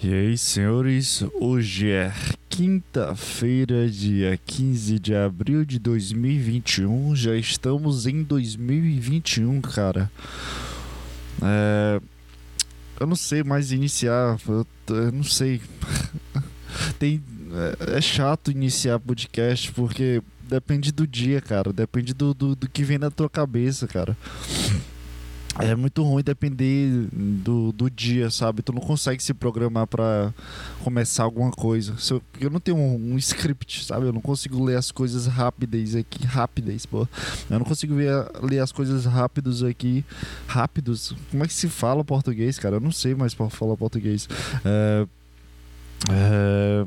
E aí, senhores, hoje é quinta-feira, dia 15 de abril de 2021. Já estamos em 2021, cara. É... Eu não sei mais iniciar, eu, eu não sei. Tem... É, é chato iniciar podcast porque depende do dia, cara. Depende do, do, do que vem na tua cabeça, cara é muito ruim depender do, do dia, sabe? Tu não consegue se programar para começar alguma coisa. Eu, eu não tenho um, um, script, sabe? Eu não consigo ler as coisas rápidas aqui. Rápidas, pô. Eu não consigo ver, ler as coisas rápidos aqui. Rápidos? Como é que se fala português, cara? Eu não sei mais falar português. É, é,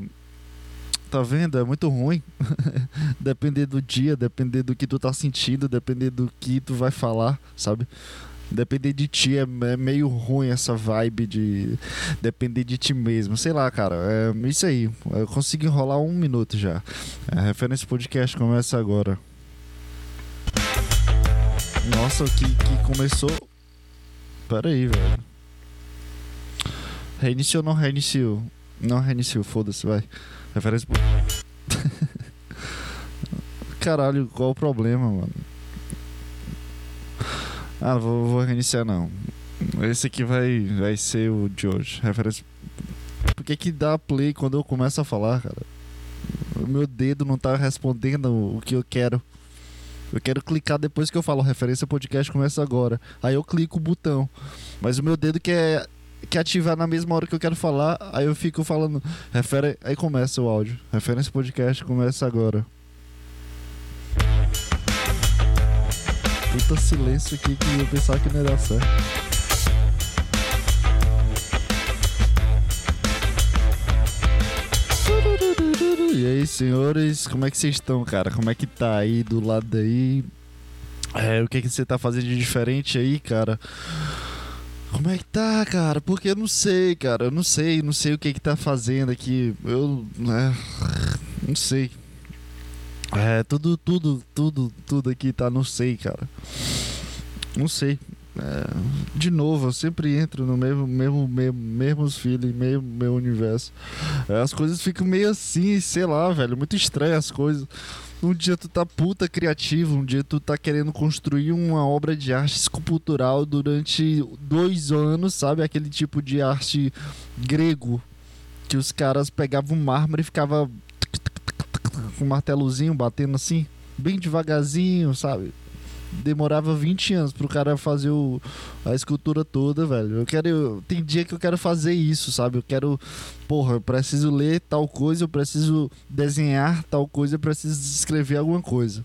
tá vendo? É muito ruim. depender do dia, depender do que tu tá sentindo, depender do que tu vai falar, sabe? Depender de ti é, é, meio ruim essa vibe de depender de ti mesmo. Sei lá, cara. É isso aí. Eu consigo enrolar um minuto já. A referência podcast começa agora. Nossa, que, que começou. Pera aí, velho. Reiniciou ou não reiniciou? Não reiniciou, foda-se, vai. Referência. Caralho, qual o problema, mano? Ah, vou, vou reiniciar não. Esse aqui vai, vai ser o de hoje. Referência. Por que, que dá play quando eu começo a falar, cara? O meu dedo não tá respondendo o que eu quero. Eu quero clicar depois que eu falo referência podcast começa agora. Aí eu clico o botão. Mas o meu dedo quer, quer ativar na mesma hora que eu quero falar. Aí eu fico falando. Refere... Aí começa o áudio. Referência podcast começa agora. Puta silêncio aqui que eu pensava que não ia dar certo. E aí, senhores, como é que vocês estão, cara? Como é que tá aí do lado daí? É, o que, é que você tá fazendo de diferente aí, cara? Como é que tá, cara? Porque eu não sei, cara. Eu não sei, não sei o que é que tá fazendo aqui. Eu, né? Não sei. É, tudo, tudo, tudo, tudo aqui tá, não sei, cara. Não sei. É, de novo, eu sempre entro no mesmo, mesmo, mesmo mesmos feeling, mesmo meu universo. É, as coisas ficam meio assim, sei lá, velho, muito estranho as coisas. Um dia tu tá puta criativo, um dia tu tá querendo construir uma obra de arte escultural durante dois anos, sabe? Aquele tipo de arte grego que os caras pegavam mármore e ficava com um martelozinho batendo assim, bem devagarzinho, sabe? Demorava 20 anos pro cara fazer o, a escultura toda, velho. Eu quero. Eu, tem dia que eu quero fazer isso, sabe? Eu quero. Porra, eu preciso ler tal coisa, eu preciso desenhar tal coisa, eu preciso escrever alguma coisa.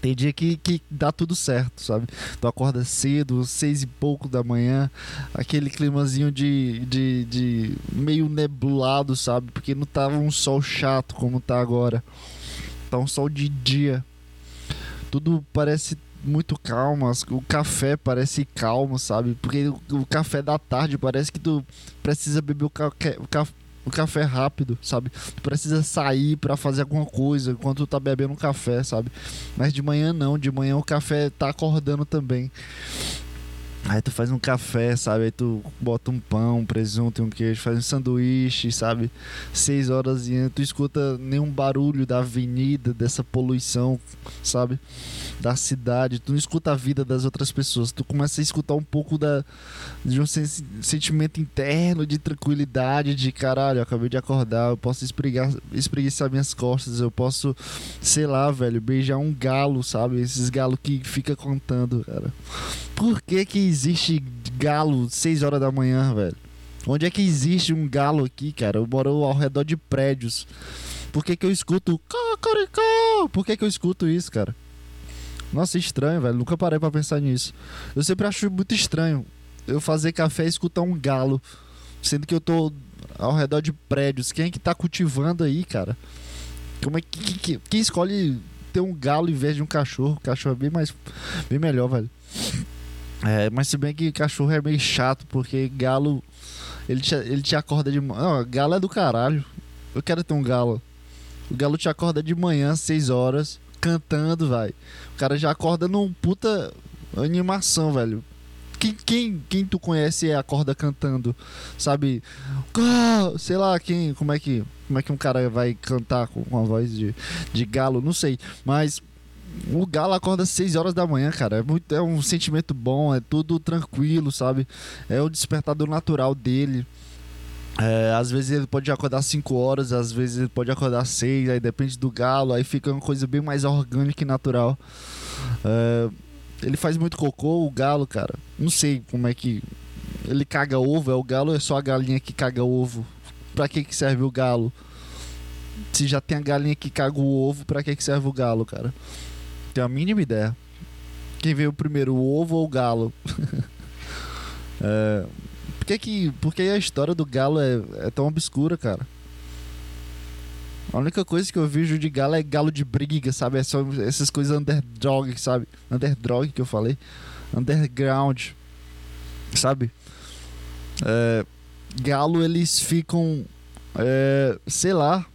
Tem dia que, que dá tudo certo, sabe? Tu acorda cedo, seis e pouco da manhã, aquele climazinho de, de, de meio nebulado, sabe? Porque não tava um sol chato como tá agora. Tá um sol de dia. Tudo parece muito calmo, o café parece calmo, sabe? Porque o, café da tarde parece que tu precisa beber o, ca o, ca o café rápido, sabe? Tu precisa sair para fazer alguma coisa enquanto tu tá bebendo um café, sabe? Mas de manhã não, de manhã o café tá acordando também. Aí tu faz um café, sabe? Aí tu bota um pão, um presunto e um queijo, faz um sanduíche, sabe? Seis horas e tu escuta nenhum barulho da avenida, dessa poluição, sabe? Da cidade. Tu não escuta a vida das outras pessoas. Tu começa a escutar um pouco da, de um sentimento interno de tranquilidade, de caralho, eu acabei de acordar, eu posso espreguiçar, espreguiçar minhas costas, eu posso, sei lá, velho, beijar um galo, sabe? Esses galos que fica contando, cara. Por que que existe galo 6 horas da manhã, velho? Onde é que existe um galo aqui, cara? Eu moro ao redor de prédios. Por que que eu escuto cacaricó? Por que que eu escuto isso, cara? Nossa, estranho, velho. Nunca parei para pensar nisso. Eu sempre acho muito estranho eu fazer café e escutar um galo. Sendo que eu tô ao redor de prédios. Quem é que tá cultivando aí, cara? Como é que, que, quem escolhe ter um galo em vez de um cachorro? O cachorro é bem mais bem melhor, velho. É, mas se bem que cachorro é meio chato, porque galo. Ele te, ele te acorda de manhã. Galo é do caralho. Eu quero ter um galo. O galo te acorda de manhã, 6 horas, cantando, vai. O cara já acorda num puta animação, velho. Quem, quem, quem tu conhece acorda cantando, sabe? Sei lá, quem, como é que, como é que um cara vai cantar com uma voz de, de galo, não sei, mas o galo acorda às 6 horas da manhã, cara. É, muito, é um sentimento bom, é tudo tranquilo, sabe? É o despertador natural dele. É, às vezes ele pode acordar 5 horas, às vezes ele pode acordar 6, aí depende do galo, aí fica uma coisa bem mais orgânica e natural. É, ele faz muito cocô, o galo, cara. Não sei como é que. Ele caga ovo, é o galo ou é só a galinha que caga ovo? Pra que, que serve o galo? Se já tem a galinha que caga o ovo, pra que, que serve o galo, cara? Tenho a mínima ideia. Quem veio primeiro, o ovo ou o galo? é, por que, que, a história do galo é, é tão obscura, cara? A única coisa que eu vejo de galo é galo de briga, sabe? É só essas coisas underdog, sabe? Underdog que eu falei. Underground, sabe? É, galo, eles ficam. É, sei lá.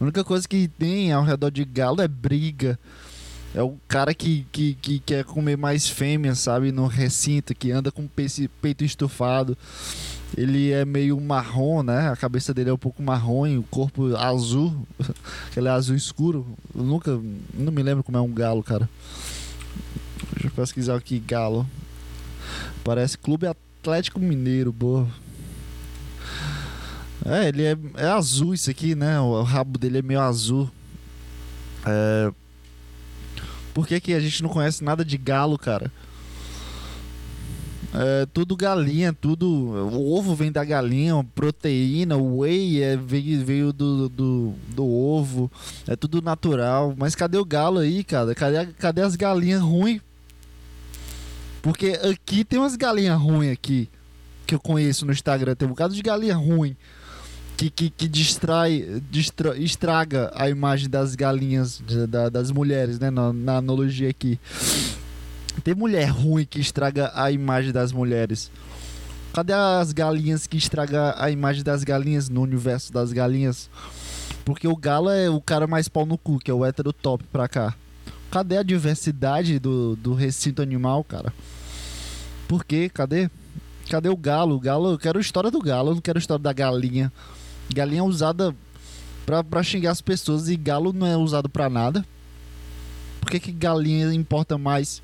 A única coisa que tem ao redor de galo é briga. É o cara que, que, que quer comer mais fêmea, sabe? No recinto, que anda com peito estufado. Ele é meio marrom, né? A cabeça dele é um pouco marrom e o corpo azul. Ele é azul escuro. Eu nunca. Não me lembro como é um galo, cara. Deixa eu pesquisar aqui, galo. Parece Clube Atlético Mineiro, boa. É, ele é, é azul isso aqui, né? O rabo dele é meio azul. É, por que, que a gente não conhece nada de galo, cara? É tudo galinha, tudo. O ovo vem da galinha, proteína, whey é, veio, veio do, do, do, ovo, é tudo natural. Mas cadê o galo aí, cara? Cadê, cadê as galinhas ruins? Porque aqui tem umas galinhas ruins aqui, que eu conheço no Instagram, tem um bocado de galinha ruim que, que, que distrai, distra, estraga a imagem das galinhas, da, das mulheres, né? Na, na analogia aqui. Tem mulher ruim que estraga a imagem das mulheres. Cadê as galinhas que estraga a imagem das galinhas no universo das galinhas? Porque o galo é o cara mais pau no cu, que é o hétero top pra cá. Cadê a diversidade do, do recinto animal, cara? Por quê? Cadê? Cadê o galo? O galo, eu quero história do galo, eu não quero história da galinha. Galinha é usada pra, pra xingar as pessoas e galo não é usado pra nada. Por que, que galinha importa mais?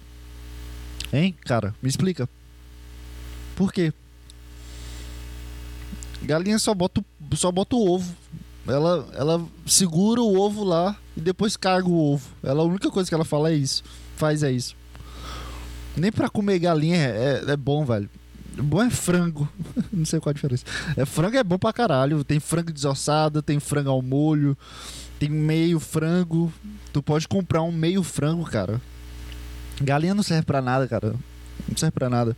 Hein, cara? Me explica. Por quê? Galinha só bota, só bota o ovo. Ela, ela segura o ovo lá e depois carga o ovo. Ela, a única coisa que ela fala é isso. Faz é isso. Nem pra comer galinha é, é, é bom, velho. Bom é frango. não sei qual a diferença. É, frango é bom pra caralho. Tem frango desossado, tem frango ao molho, tem meio frango. Tu pode comprar um meio frango, cara. Galinha não serve pra nada, cara. Não serve pra nada.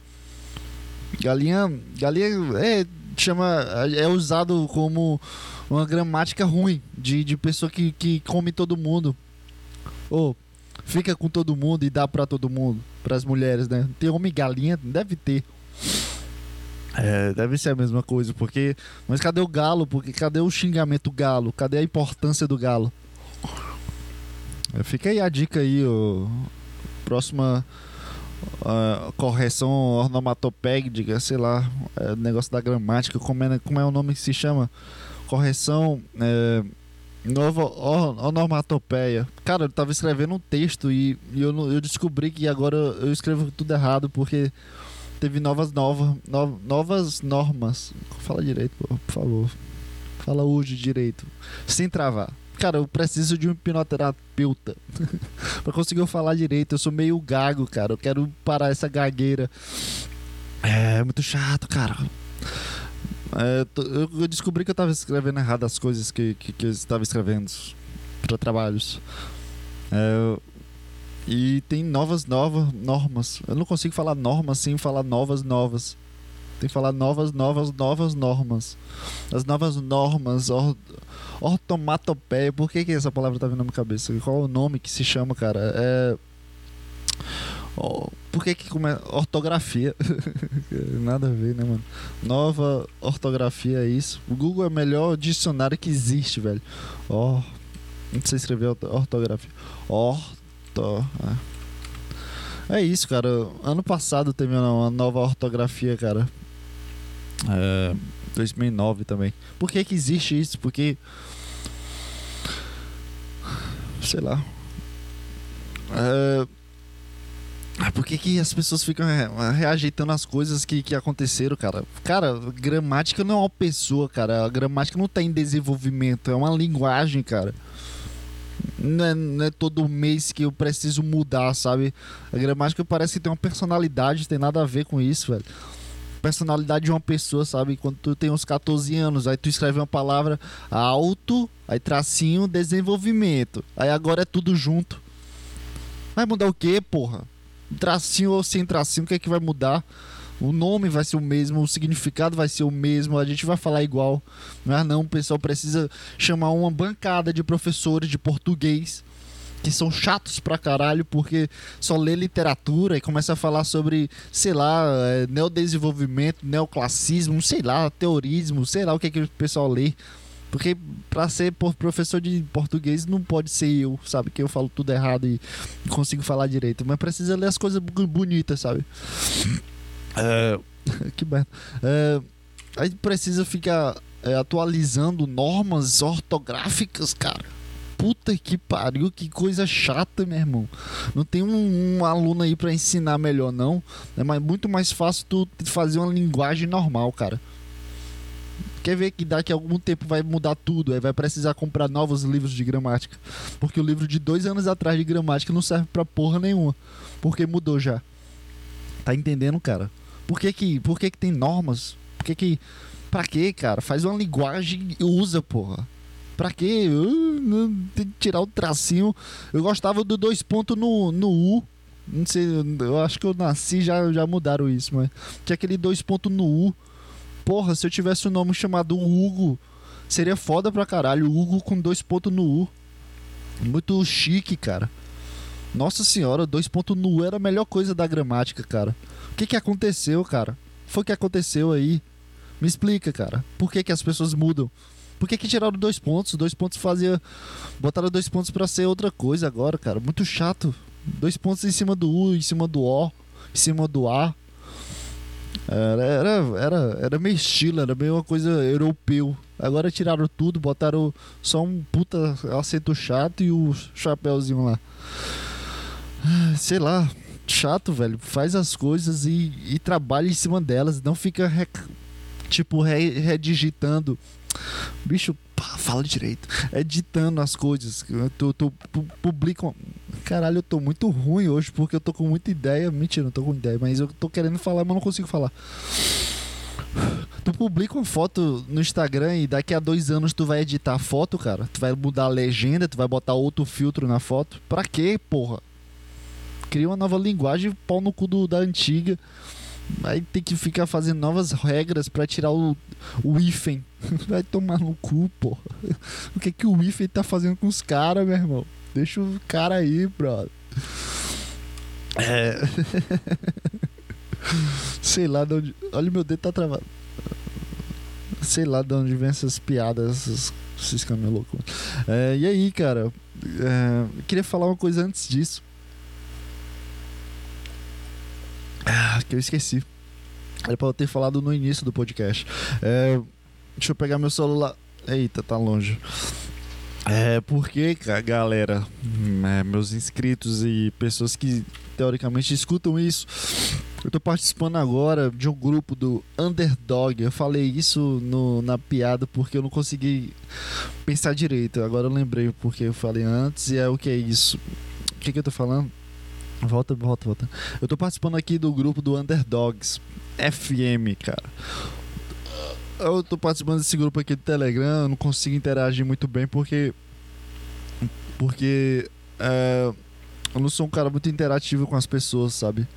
Galinha. Galinha é, chama, é usado como uma gramática ruim de, de pessoa que, que come todo mundo. Ou fica com todo mundo e dá pra todo mundo. Pras mulheres, né? Tem homem galinha? Deve ter. É, deve ser a mesma coisa, porque. Mas cadê o galo? Porque cadê o xingamento galo? Cadê a importância do galo? É, fica aí a dica aí, ó. Próxima uh, correção ornomatopédica, sei lá, é, negócio da gramática, como é, como é o nome que se chama? Correção é, nova onomatopeia. Cara, eu tava escrevendo um texto e, e eu, eu descobri que agora eu escrevo tudo errado porque teve novas, nova, no, novas normas. Fala direito, por favor. Fala hoje direito. Sem travar. Cara, eu preciso de um hipnoterapeuta pra conseguir falar direito. Eu sou meio gago, cara. Eu quero parar essa gagueira. É muito chato, cara. É, eu descobri que eu tava escrevendo errado as coisas que, que, que eu estava escrevendo para trabalhos. É, e tem novas, novas normas. Eu não consigo falar normas sem falar novas, novas. Tem que falar novas, novas, novas normas. As novas normas, or, ortomatopeia. Por que, que essa palavra tá vindo na minha cabeça? Qual o nome que se chama, cara? É. Oh, por que que ortografia? Nada a ver, né, mano? Nova ortografia é isso. O Google é o melhor dicionário que existe, velho. Ó, oh, não sei escrever ortografia. Orto Ó. É isso, cara. Ano passado teve uma nova ortografia, cara. É, 2009 também. Por que que existe isso? Porque sei lá. É, por que, que as pessoas ficam reajeitando as coisas que, que aconteceram, cara? Cara, gramática não é uma pessoa, cara. A gramática não tá em desenvolvimento, é uma linguagem, cara. Não é, não é, todo mês que eu preciso mudar, sabe? A gramática parece que tem uma personalidade, tem nada a ver com isso, velho. Personalidade de uma pessoa, sabe? Quando tu tem uns 14 anos, aí tu escreve uma palavra alto, aí tracinho, desenvolvimento. Aí agora é tudo junto. Vai mudar o quê, porra? Tracinho ou sem tracinho, o que é que vai mudar? O nome vai ser o mesmo, o significado vai ser o mesmo, a gente vai falar igual. Mas não, o pessoal precisa chamar uma bancada de professores de português que são chatos pra caralho porque só lê literatura e começa a falar sobre, sei lá, é, neodesenvolvimento, neoclassismo, sei lá, teorismo, sei lá o que, é que o pessoal lê. Porque pra ser professor de português não pode ser eu, sabe? Que eu falo tudo errado e consigo falar direito. Mas precisa ler as coisas bonitas, sabe? É, que merda. É, aí precisa ficar é, atualizando normas ortográficas, cara. Puta que pariu, que coisa chata, meu irmão. Não tem um, um aluno aí para ensinar melhor, não. É mais, muito mais fácil tu fazer uma linguagem normal, cara. Quer ver que daqui a algum tempo vai mudar tudo, aí vai precisar comprar novos livros de gramática. Porque o livro de dois anos atrás de gramática não serve pra porra nenhuma. Porque mudou já. Tá entendendo, cara? Por que que, por que, que tem normas? Por que que. Pra quê, cara? Faz uma linguagem e usa, porra. Pra quê? Uh, que tirar o tracinho. Eu gostava do dois pontos no, no U. Não sei, eu acho que eu nasci já já mudaram isso, mas tinha aquele dois pontos no U. Porra, se eu tivesse um nome chamado Hugo, seria foda pra caralho. Hugo com dois pontos no U. Muito chique, cara. Nossa senhora, dois pontos no U era a melhor coisa da gramática, cara que, que aconteceu, cara? Foi o que aconteceu aí? Me explica, cara. Por que, que as pessoas mudam? Por que, que tiraram dois pontos? Dois pontos fazia. Botaram dois pontos para ser outra coisa agora, cara. Muito chato. Dois pontos em cima do U, em cima do O, em cima do A. Era, era, era, era meio estilo, era meio uma coisa europeu. Agora tiraram tudo, botaram só um puta acento chato e o chapéuzinho lá. Sei lá, chato, velho. Faz as coisas e, e trabalha em cima delas. Não fica, re, tipo, re, redigitando. Bicho, pá, fala direito. Editando as coisas. Tu, tu, tu publica. Caralho, eu tô muito ruim hoje porque eu tô com muita ideia. Mentira, não tô com ideia, mas eu tô querendo falar, mas não consigo falar. Tu publica uma foto no Instagram e daqui a dois anos tu vai editar a foto, cara. Tu vai mudar a legenda, tu vai botar outro filtro na foto. Pra quê, porra? Cria uma nova linguagem, pau no cu do, da antiga. Aí tem que ficar fazendo novas regras para tirar o, o hífen. Vai tomar no cu, pô. O que que o hífen tá fazendo com os caras, meu irmão? Deixa o cara aí, brother. É. Sei lá de onde. Olha, meu dedo tá travado. Sei lá de onde vem essas piadas, esses, esses caminhos loucos. É, e aí, cara? É, queria falar uma coisa antes disso. Ah, que eu esqueci. Era pra eu ter falado no início do podcast. É, deixa eu pegar meu celular. Eita, tá longe. É porque, galera, é, meus inscritos e pessoas que teoricamente escutam isso, eu tô participando agora de um grupo do Underdog. Eu falei isso no, na piada porque eu não consegui pensar direito. Agora eu lembrei porque eu falei antes e é o que é isso. O que, que eu tô falando? Volta, volta, volta. Eu tô participando aqui do grupo do Underdogs FM, cara. Eu tô participando desse grupo aqui do Telegram, eu não consigo interagir muito bem porque. Porque. É, eu não sou um cara muito interativo com as pessoas, sabe?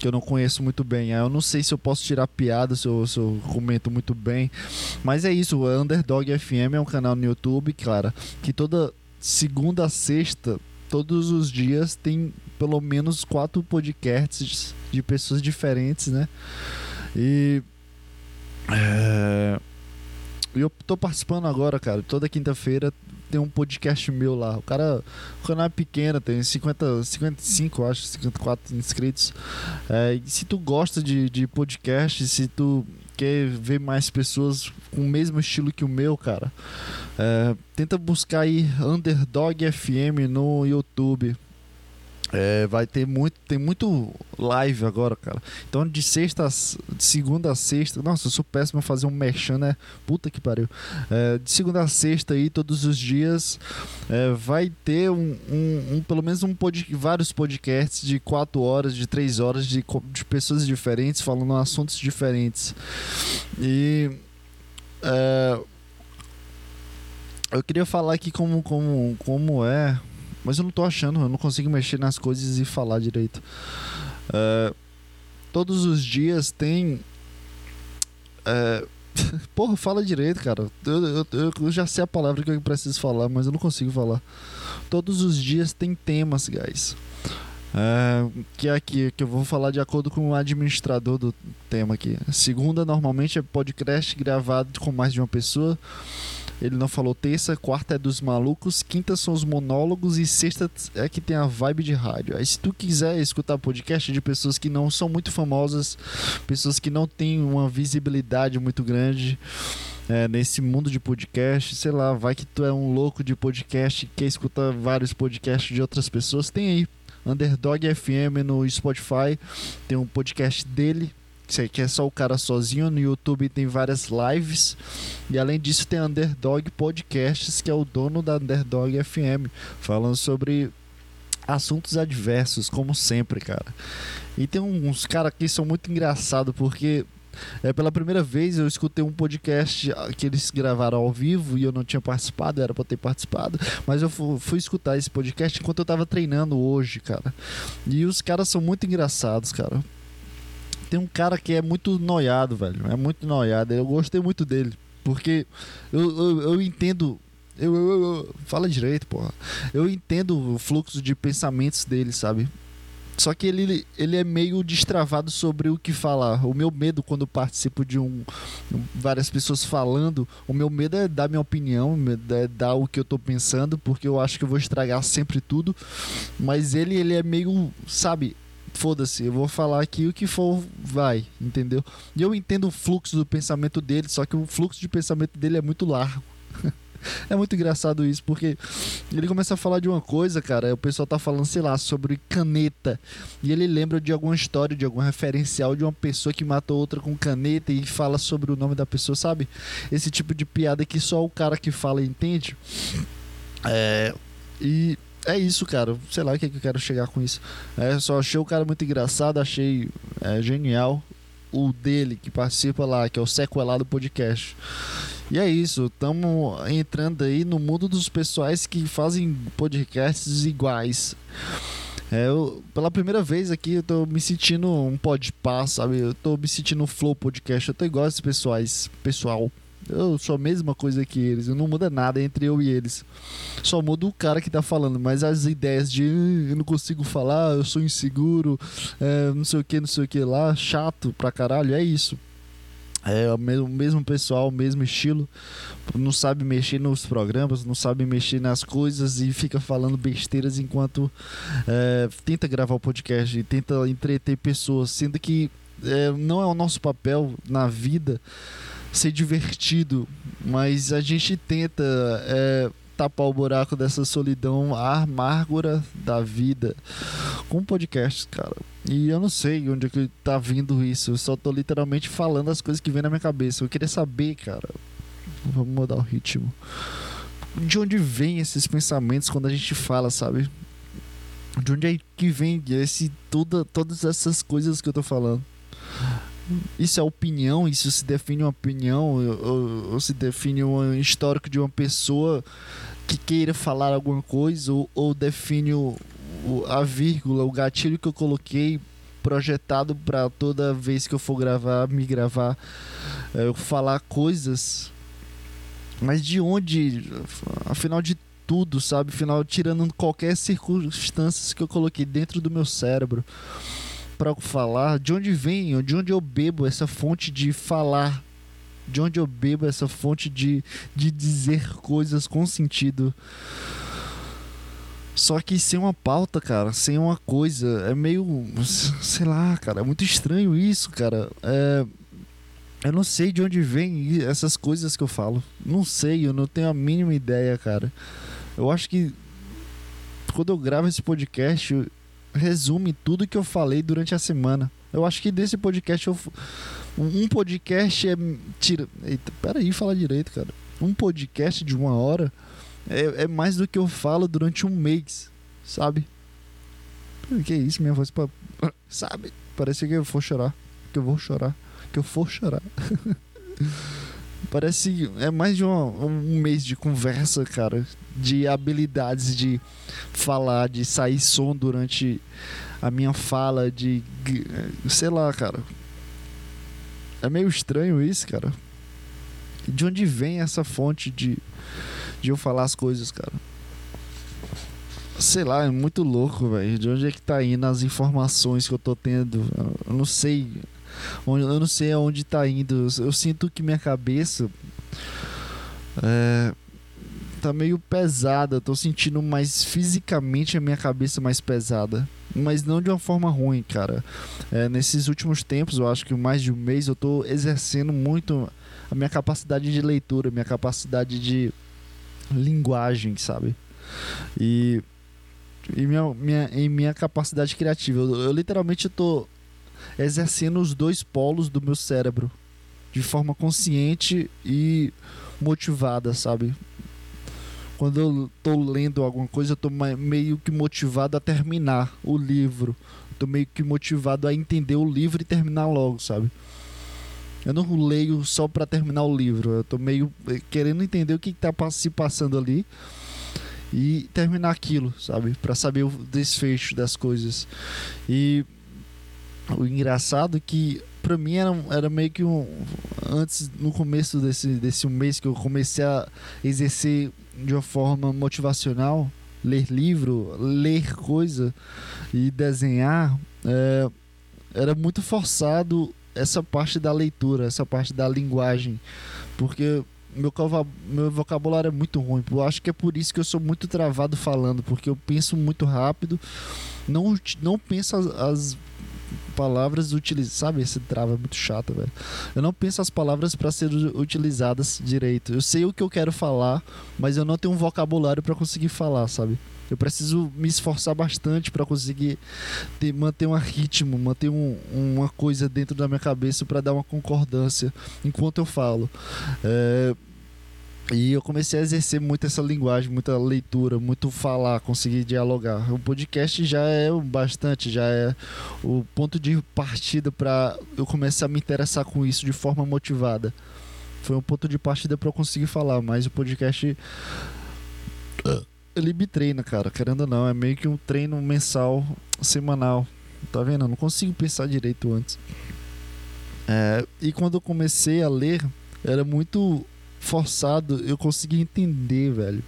Que eu não conheço muito bem. Eu não sei se eu posso tirar piada, se eu, se eu comento muito bem. Mas é isso, o Underdog FM é um canal no YouTube, cara, que toda segunda a sexta todos os dias tem pelo menos quatro podcasts de pessoas diferentes, né? E. É, eu tô participando agora, cara. Toda quinta-feira tem um podcast meu lá. O cara, o canal é pequeno, tem 50, 55, acho, 54 inscritos. É, se tu gosta de, de podcast, se tu quer ver mais pessoas com o mesmo estilo que o meu, cara, é, tenta buscar aí Underdog FM no YouTube. É, vai ter muito, tem muito live agora, cara. Então de sexta, de segunda a sexta, nossa, eu sou péssimo fazer um merchan, né? Puta que pariu. É, de segunda a sexta aí, todos os dias, é, vai ter um, um, um, pelo menos um pod, vários podcasts de quatro horas, de três horas, de, de pessoas diferentes falando assuntos diferentes. E é, eu queria falar aqui como, como, como é mas eu não tô achando, eu não consigo mexer nas coisas e falar direito. Uh, todos os dias tem. Uh, porra, fala direito, cara. Eu, eu, eu, já sei a palavra que eu preciso falar, mas eu não consigo falar. Todos os dias tem temas, guys. Uh, que é aqui, que eu vou falar de acordo com o administrador do tema aqui. Segunda, normalmente, é podcast gravado com mais de uma pessoa. Ele não falou terça, quarta é dos malucos, quinta são os monólogos e sexta é que tem a vibe de rádio. Aí se tu quiser escutar podcast de pessoas que não são muito famosas, pessoas que não têm uma visibilidade muito grande, é, nesse mundo de podcast, sei lá, vai que tu é um louco de podcast e quer escutar vários podcasts de outras pessoas, tem aí. Underdog FM no Spotify, tem um podcast dele, que é só o cara sozinho. No YouTube tem várias lives. E além disso, tem Underdog Podcasts, que é o dono da Underdog FM, falando sobre assuntos adversos, como sempre, cara. E tem uns caras que são muito engraçados, porque é, pela primeira vez eu escutei um podcast que eles gravaram ao vivo e eu não tinha participado, era pra ter participado, mas eu fui, fui escutar esse podcast enquanto eu tava treinando hoje, cara. E os caras são muito engraçados, cara tem um cara que é muito noiado, velho. É muito noiado. Eu gostei muito dele. Porque eu, eu, eu entendo. Eu, eu, eu, fala direito, porra. Eu entendo o fluxo de pensamentos dele, sabe? Só que ele, ele é meio destravado sobre o que falar. O meu medo quando participo de um várias pessoas falando, o meu medo é dar minha opinião, é dar o que eu tô pensando, porque eu acho que eu vou estragar sempre tudo. Mas ele ele é meio, sabe, foda-se, eu vou falar aqui o que for, vai, entendeu? E eu entendo o fluxo do pensamento dele, só que o fluxo de pensamento dele é muito largo. é muito engraçado isso, porque ele começa a falar de uma coisa, cara, o pessoal tá falando, sei lá, sobre caneta, e ele lembra de alguma história, de algum referencial de uma pessoa que matou outra com caneta e fala sobre o nome da pessoa, sabe? Esse tipo de piada que só o cara que fala entende. É, e é isso, cara. Sei lá o que, é que eu quero chegar com isso. É, só achei o cara muito engraçado, achei é, genial o dele que participa lá, que é o Sequelado Podcast. E é isso, estamos entrando aí no mundo dos pessoais que fazem podcasts iguais. É, eu, pela primeira vez aqui eu tô me sentindo um podpar, sabe? Eu tô me sentindo um flow podcast. Eu tô igual esses pessoais, pessoal. Eu sou a mesma coisa que eles, não muda nada entre eu e eles. Só muda o cara que tá falando, mas as ideias de eu não consigo falar, eu sou inseguro, é, não sei o que, não sei o que lá, chato pra caralho, é isso. É o mesmo, mesmo pessoal, o mesmo estilo, não sabe mexer nos programas, não sabe mexer nas coisas e fica falando besteiras enquanto é, tenta gravar o podcast e tenta entreter pessoas, sendo que é, não é o nosso papel na vida ser divertido, mas a gente tenta é, tapar o buraco dessa solidão amargura da vida com podcast, cara. E eu não sei onde é que tá vindo isso. Eu só tô literalmente falando as coisas que vem na minha cabeça. Eu queria saber, cara. Vamos mudar o ritmo. De onde vem esses pensamentos quando a gente fala, sabe? De onde é que vem esse toda, todas essas coisas que eu tô falando? Isso é opinião, isso se define uma opinião, ou, ou, se define um histórico de uma pessoa que queira falar alguma coisa, ou, ou define o, o, a vírgula, o gatilho que eu coloquei projetado para toda vez que eu for gravar, me gravar, é, eu falar coisas. Mas de onde, afinal de tudo, sabe? Afinal, tirando qualquer circunstância que eu coloquei dentro do meu cérebro para falar, de onde vem, de onde eu bebo essa fonte de falar De onde eu bebo essa fonte de, de dizer coisas com sentido. Só que sem uma pauta, cara, sem uma coisa, é meio. Sei lá, cara, é muito estranho isso, cara. É, eu não sei de onde vem essas coisas que eu falo. Não sei, eu não tenho a mínima ideia, cara. Eu acho que quando eu gravo esse podcast, resume tudo que eu falei durante a semana. Eu acho que desse podcast eu. Um podcast é. Tira. Eita, peraí, fala direito, cara. Um podcast de uma hora é, é mais do que eu falo durante um mês, sabe? Que isso, minha voz. Pra... Sabe? Parece que eu vou chorar. Que eu vou chorar. Que eu vou chorar. Parece é mais de uma, um mês de conversa, cara, de habilidades de falar, de sair som durante a minha fala, de sei lá, cara. É meio estranho isso, cara. De onde vem essa fonte de de eu falar as coisas, cara? Sei lá, é muito louco, velho. De onde é que tá indo as informações que eu tô tendo? Eu não sei eu não sei aonde tá indo. Eu sinto que minha cabeça é, tá meio pesada. tô sentindo mais fisicamente a minha cabeça mais pesada. Mas não de uma forma ruim, cara. É, nesses últimos tempos, eu acho que mais de um mês, eu tô exercendo muito a minha capacidade de leitura, minha capacidade de linguagem, sabe? E, e minha, minha, minha capacidade criativa. Eu, eu literalmente tô exercendo os dois polos do meu cérebro de forma consciente e motivada, sabe? Quando eu tô lendo alguma coisa, eu tô meio que motivado a terminar o livro. tô meio que motivado a entender o livro e terminar logo, sabe? Eu não leio só para terminar o livro. Eu tô meio eh, querendo entender o que, que tá se passando ali e terminar aquilo, sabe? Para saber o desfecho das coisas. E o engraçado é que para mim era, era meio que um antes no começo desse desse mês que eu comecei a exercer de uma forma motivacional ler livro ler coisa e desenhar é, era muito forçado essa parte da leitura essa parte da linguagem porque meu, meu vocabulário é muito ruim. Eu acho que é por isso que eu sou muito travado falando porque eu penso muito rápido não não penso as, as palavras utilizadas. Sabe, esse trava é muito chato, velho. Eu não penso as palavras para serem utilizadas direito. Eu sei o que eu quero falar, mas eu não tenho um vocabulário para conseguir falar, sabe? Eu preciso me esforçar bastante para conseguir ter, manter um ritmo, manter um, uma coisa dentro da minha cabeça para dar uma concordância enquanto eu falo. É, e eu comecei a exercer muito essa linguagem, muita leitura, muito falar, conseguir dialogar. O podcast já é bastante, já é o ponto de partida para eu começar a me interessar com isso de forma motivada. Foi um ponto de partida para eu conseguir falar, mas o podcast ele me treina, cara, querendo ou não, é meio que um treino mensal, semanal. Tá vendo? Eu não consigo pensar direito antes. É, e quando eu comecei a ler, era muito forçado, eu consegui entender, velho.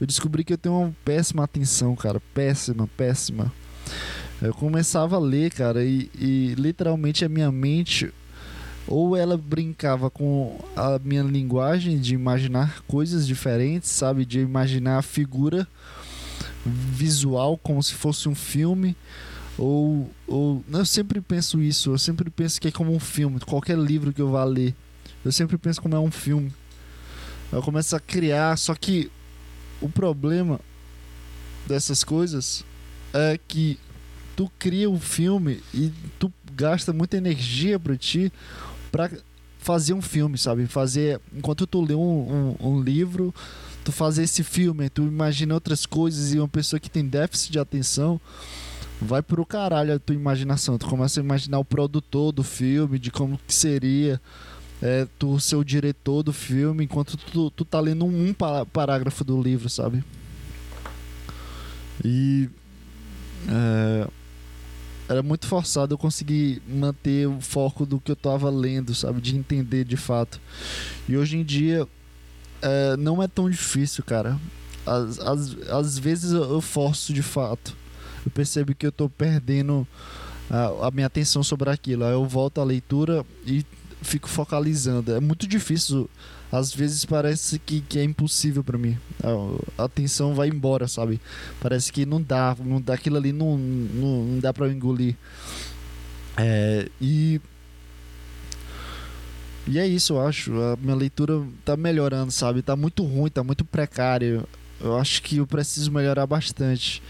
Eu descobri que eu tenho uma péssima atenção, cara. Péssima, péssima. Eu começava a ler, cara, e, e literalmente a minha mente ou ela brincava com a minha linguagem de imaginar coisas diferentes, sabe? De imaginar a figura visual como se fosse um filme. Ou, ou. Eu sempre penso isso, eu sempre penso que é como um filme. Qualquer livro que eu vá ler, eu sempre penso como é um filme. Eu começo a criar, só que o problema dessas coisas é que tu cria um filme e tu gasta muita energia para ti para fazer um filme, sabe? Fazer enquanto tu lê um, um, um, livro, tu fazer esse filme, tu imagina outras coisas e uma pessoa que tem déficit de atenção vai pro caralho a tua imaginação. Tu começa a imaginar o produtor do filme, de como que seria é, tu ser o diretor do filme enquanto tu, tu tá lendo um, parágrafo do livro, sabe? E. É, era muito forçado eu conseguir manter o foco do que eu tava lendo, sabe? De entender de fato. E hoje em dia. É, não é tão difícil, cara. Às, às, às vezes eu forço de fato. Eu percebo que eu tô perdendo a, a minha atenção sobre aquilo. Aí eu volto à leitura e fico focalizando. É muito difícil. Às vezes parece que, que é impossível para mim. A, atenção vai embora, sabe? Parece que não dá, não dá aquilo ali não, não, não dá para engolir. É, e e é isso, eu acho. A minha leitura tá melhorando, sabe? Tá muito ruim, tá muito precário. Eu acho que eu preciso melhorar bastante.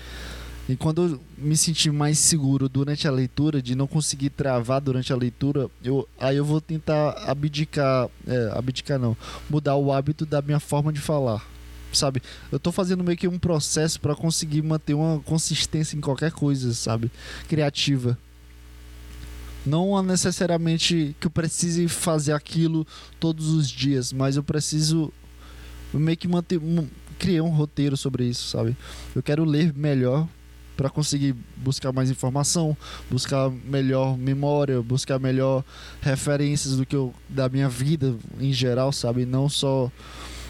E quando eu me sentir mais seguro durante a leitura, de não conseguir travar durante a leitura, eu, aí eu vou tentar abdicar, é, abdicar não, mudar o hábito da minha forma de falar. Sabe? Eu tô fazendo meio que um processo para conseguir manter uma consistência em qualquer coisa, sabe? Criativa. Não necessariamente que eu precise fazer aquilo todos os dias, mas eu preciso meio que manter. Criar um roteiro sobre isso, sabe? Eu quero ler melhor para conseguir buscar mais informação, buscar melhor memória, buscar melhor referências do que eu da minha vida em geral, sabe? Não só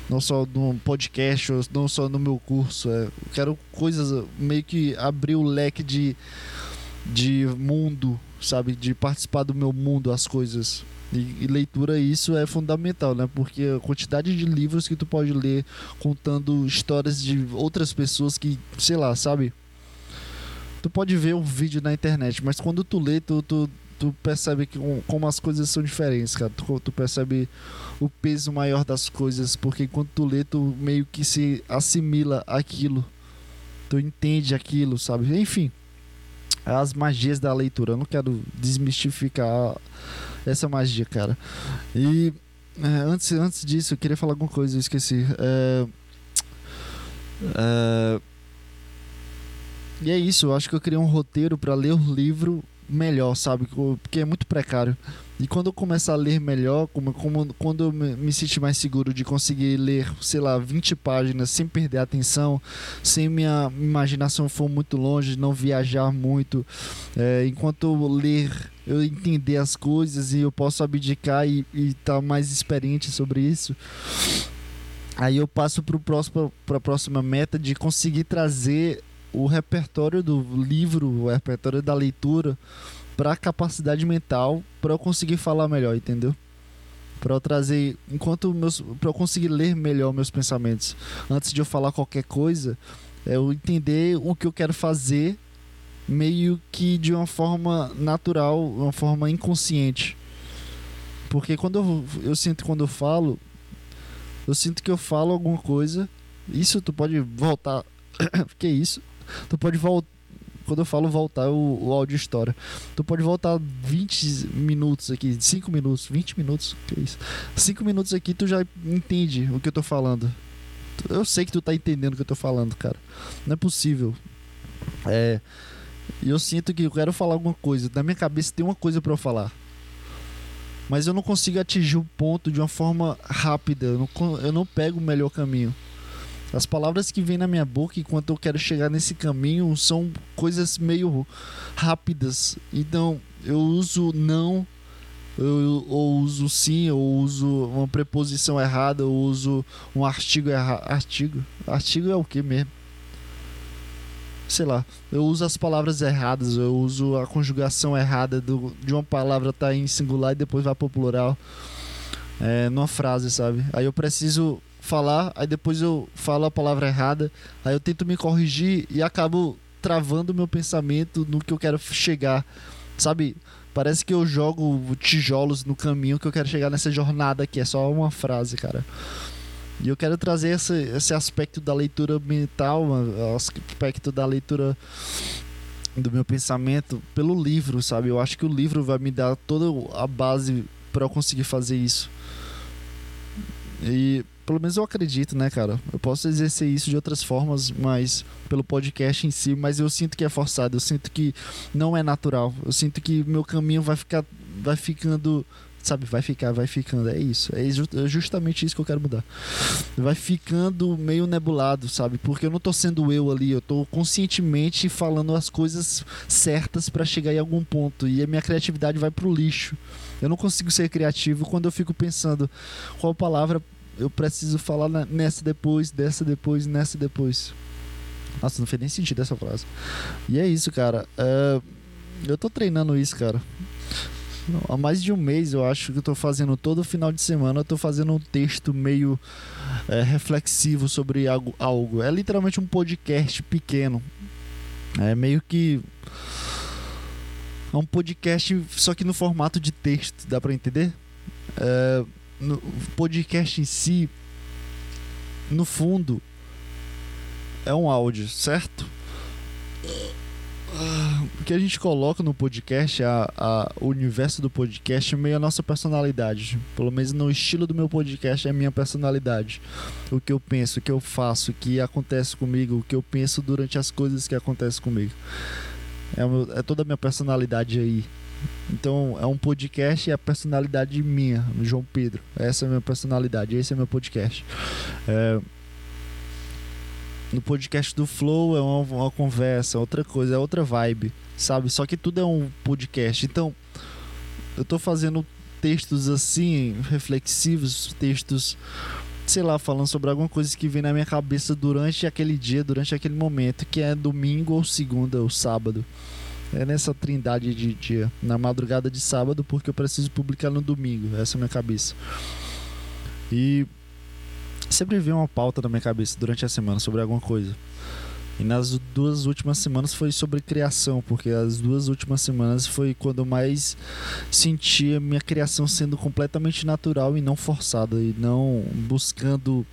não só no podcast, não só no meu curso. É, quero coisas meio que abrir o leque de de mundo, sabe? De participar do meu mundo, as coisas. E, e, leitura isso é fundamental, né? Porque a quantidade de livros que tu pode ler contando histórias de outras pessoas que, sei lá, sabe? Tu pode ver um vídeo na internet, mas quando tu lê, tu, tu, tu percebe que, como as coisas são diferentes, cara. Tu, tu percebe o peso maior das coisas, porque enquanto tu lê, tu meio que se assimila aquilo. Tu entende aquilo, sabe? Enfim, as magias da leitura. Eu não quero desmistificar essa magia, cara. E é, antes, antes disso, eu queria falar alguma coisa, eu esqueci. É, é, e é isso, eu acho que eu criei um roteiro para ler o livro melhor, sabe? Porque é muito precário. E quando eu começar a ler melhor, como, como, quando eu me, sentir mais seguro de conseguir ler, sei lá, 20 páginas sem perder a atenção, sem minha imaginação for muito longe, não viajar muito, é, enquanto eu ler, eu entender as coisas e eu posso abdicar e estar tá mais experiente sobre isso. Aí eu passo para a próxima meta de conseguir trazer o repertório do livro, o repertório da leitura para a capacidade mental para eu conseguir falar melhor, entendeu? Para eu trazer, enquanto meus, para eu conseguir ler melhor meus pensamentos, antes de eu falar qualquer coisa, é eu entender o que eu quero fazer meio que de uma forma natural, uma forma inconsciente. Porque quando eu, eu sinto quando eu falo, eu sinto que eu falo alguma coisa. Isso tu pode voltar. que isso? Tu pode voltar. Quando eu falo voltar, o, o áudio história. Tu pode voltar 20 minutos aqui, 5 minutos, 20 minutos, que é isso? 5 minutos aqui, tu já entende o que eu tô falando. Eu sei que tu tá entendendo o que eu tô falando, cara. Não é possível. É. E eu sinto que eu quero falar alguma coisa. Na minha cabeça tem uma coisa para eu falar. Mas eu não consigo atingir o ponto de uma forma rápida. Eu não, eu não pego o melhor caminho. As palavras que vêm na minha boca enquanto eu quero chegar nesse caminho são coisas meio rápidas. Então eu uso não, eu, ou uso sim, eu uso uma preposição errada, eu uso um artigo errado. Artigo? Artigo é o que mesmo? sei lá, eu uso as palavras erradas, eu uso a conjugação errada do, de uma palavra tá em singular e depois vai pro plural. É, numa frase, sabe? Aí eu preciso falar, aí depois eu falo a palavra errada, aí eu tento me corrigir e acabo travando meu pensamento no que eu quero chegar. Sabe? Parece que eu jogo tijolos no caminho que eu quero chegar nessa jornada que é só uma frase, cara. E eu quero trazer esse, esse aspecto da leitura mental, aspecto da leitura do meu pensamento pelo livro, sabe? Eu acho que o livro vai me dar toda a base para eu conseguir fazer isso. E pelo menos eu acredito, né, cara? Eu posso exercer isso de outras formas, mas pelo podcast em si, mas eu sinto que é forçado, eu sinto que não é natural. Eu sinto que meu caminho vai ficar vai ficando sabe, vai ficar, vai ficando, é isso, é, é justamente isso que eu quero mudar. Vai ficando meio nebulado, sabe? Porque eu não tô sendo eu ali, eu tô conscientemente falando as coisas certas para chegar em algum ponto e a minha criatividade vai pro lixo. Eu não consigo ser criativo quando eu fico pensando qual palavra eu preciso falar nessa depois, dessa depois, nessa depois. Nossa, não fez nem sentido essa frase. E é isso, cara. Uh, eu tô treinando isso, cara. há mais de um mês eu acho que eu tô fazendo todo final de semana, eu tô fazendo um texto meio é, reflexivo sobre algo, algo. É literalmente um podcast pequeno. É meio que é um podcast só que no formato de texto, dá para entender? É, no podcast em si, no fundo, é um áudio, certo? O que a gente coloca no podcast, a, a, o universo do podcast, é meio a nossa personalidade. Pelo menos no estilo do meu podcast, é a minha personalidade. O que eu penso, o que eu faço, o que acontece comigo, o que eu penso durante as coisas que acontecem comigo. É, é toda a minha personalidade aí. Então é um podcast e a personalidade minha, João Pedro. Essa é a minha personalidade, esse é meu podcast. É, no podcast do Flow é uma, uma, conversa, outra coisa, é outra vibe, sabe? Só que tudo é um podcast. Então eu tô fazendo textos assim, reflexivos, textos, sei lá, falando sobre alguma coisa que vem na minha cabeça durante aquele dia, durante aquele momento, que é domingo ou segunda ou sábado. É nessa trindade de dia, na madrugada de sábado, porque eu preciso publicar no domingo. Essa é a minha cabeça. E sempre vem uma pauta na minha cabeça durante a semana sobre alguma coisa. E nas duas últimas semanas foi sobre criação, porque as duas últimas semanas foi quando eu mais senti a minha criação sendo completamente natural e não forçada, e não buscando